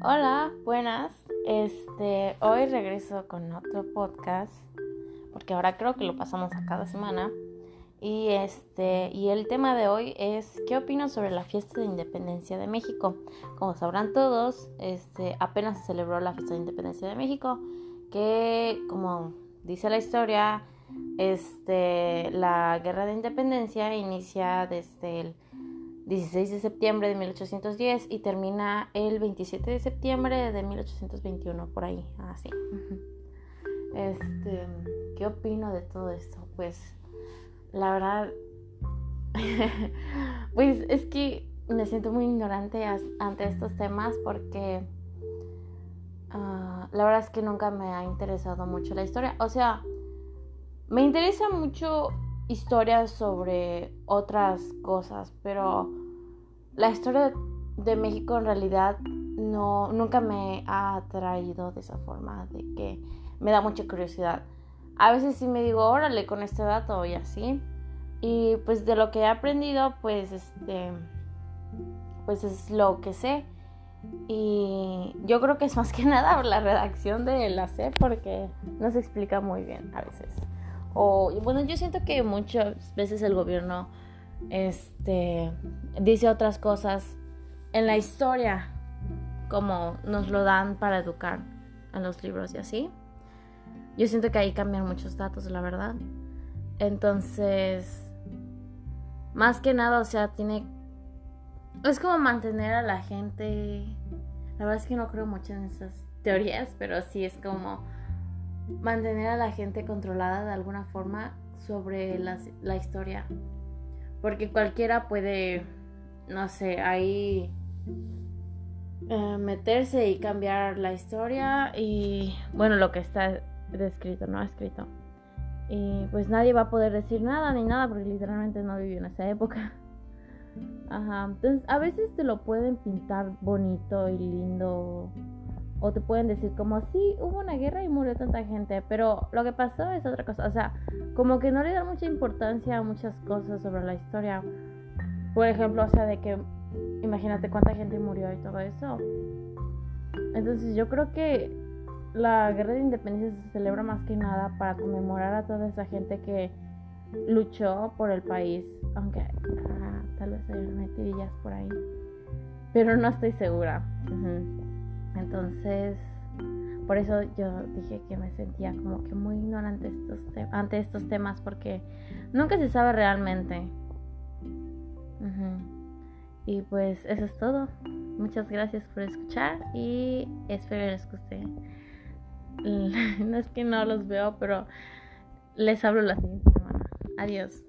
Hola, buenas. Este, hoy regreso con otro podcast porque ahora creo que lo pasamos a cada semana. Y este, y el tema de hoy es ¿qué opino sobre la fiesta de independencia de México? Como sabrán todos, este apenas se celebró la fiesta de independencia de México, que como dice la historia, este la guerra de independencia inicia desde el 16 de septiembre de 1810 y termina el 27 de septiembre de 1821, por ahí, así. Este, ¿qué opino de todo esto? Pues, la verdad, pues es que me siento muy ignorante ante estos temas porque ah, la verdad es que nunca me ha interesado mucho la historia. O sea, me interesa mucho historias sobre otras cosas, pero la historia de México en realidad no nunca me ha atraído de esa forma, de que me da mucha curiosidad. A veces sí me digo, órale con este dato y así. Y pues de lo que he aprendido, pues este pues es lo que sé. Y yo creo que es más que nada la redacción de la C porque no se explica muy bien a veces. O bueno, yo siento que muchas veces el gobierno este dice otras cosas en la historia como nos lo dan para educar en los libros y así. Yo siento que ahí cambian muchos datos, la verdad. Entonces, más que nada, o sea, tiene... Es como mantener a la gente... La verdad es que no creo mucho en esas teorías, pero sí es como mantener a la gente controlada de alguna forma sobre la, la historia. Porque cualquiera puede, no sé, ahí eh, meterse y cambiar la historia y, bueno, lo que está descrito, no escrito. Y pues nadie va a poder decir nada ni nada porque literalmente no vivió en esa época. Ajá. Entonces, a veces te lo pueden pintar bonito y lindo o te pueden decir como, sí, hubo una guerra y murió tanta gente, pero lo que pasó es otra cosa. O sea, como que no le dan mucha importancia a muchas cosas sobre la historia. Por ejemplo, o sea, de que, imagínate cuánta gente murió y todo eso. Entonces yo creo que la guerra de independencia se celebra más que nada para conmemorar a toda esa gente que luchó por el país, aunque tal vez haya metidillas por ahí, pero no estoy segura. Entonces, por eso yo dije que me sentía como que muy ignorante estos ante estos temas porque nunca se sabe realmente. Y pues eso es todo. Muchas gracias por escuchar y espero les guste. no es que no los veo, pero les hablo la siguiente semana. Adiós.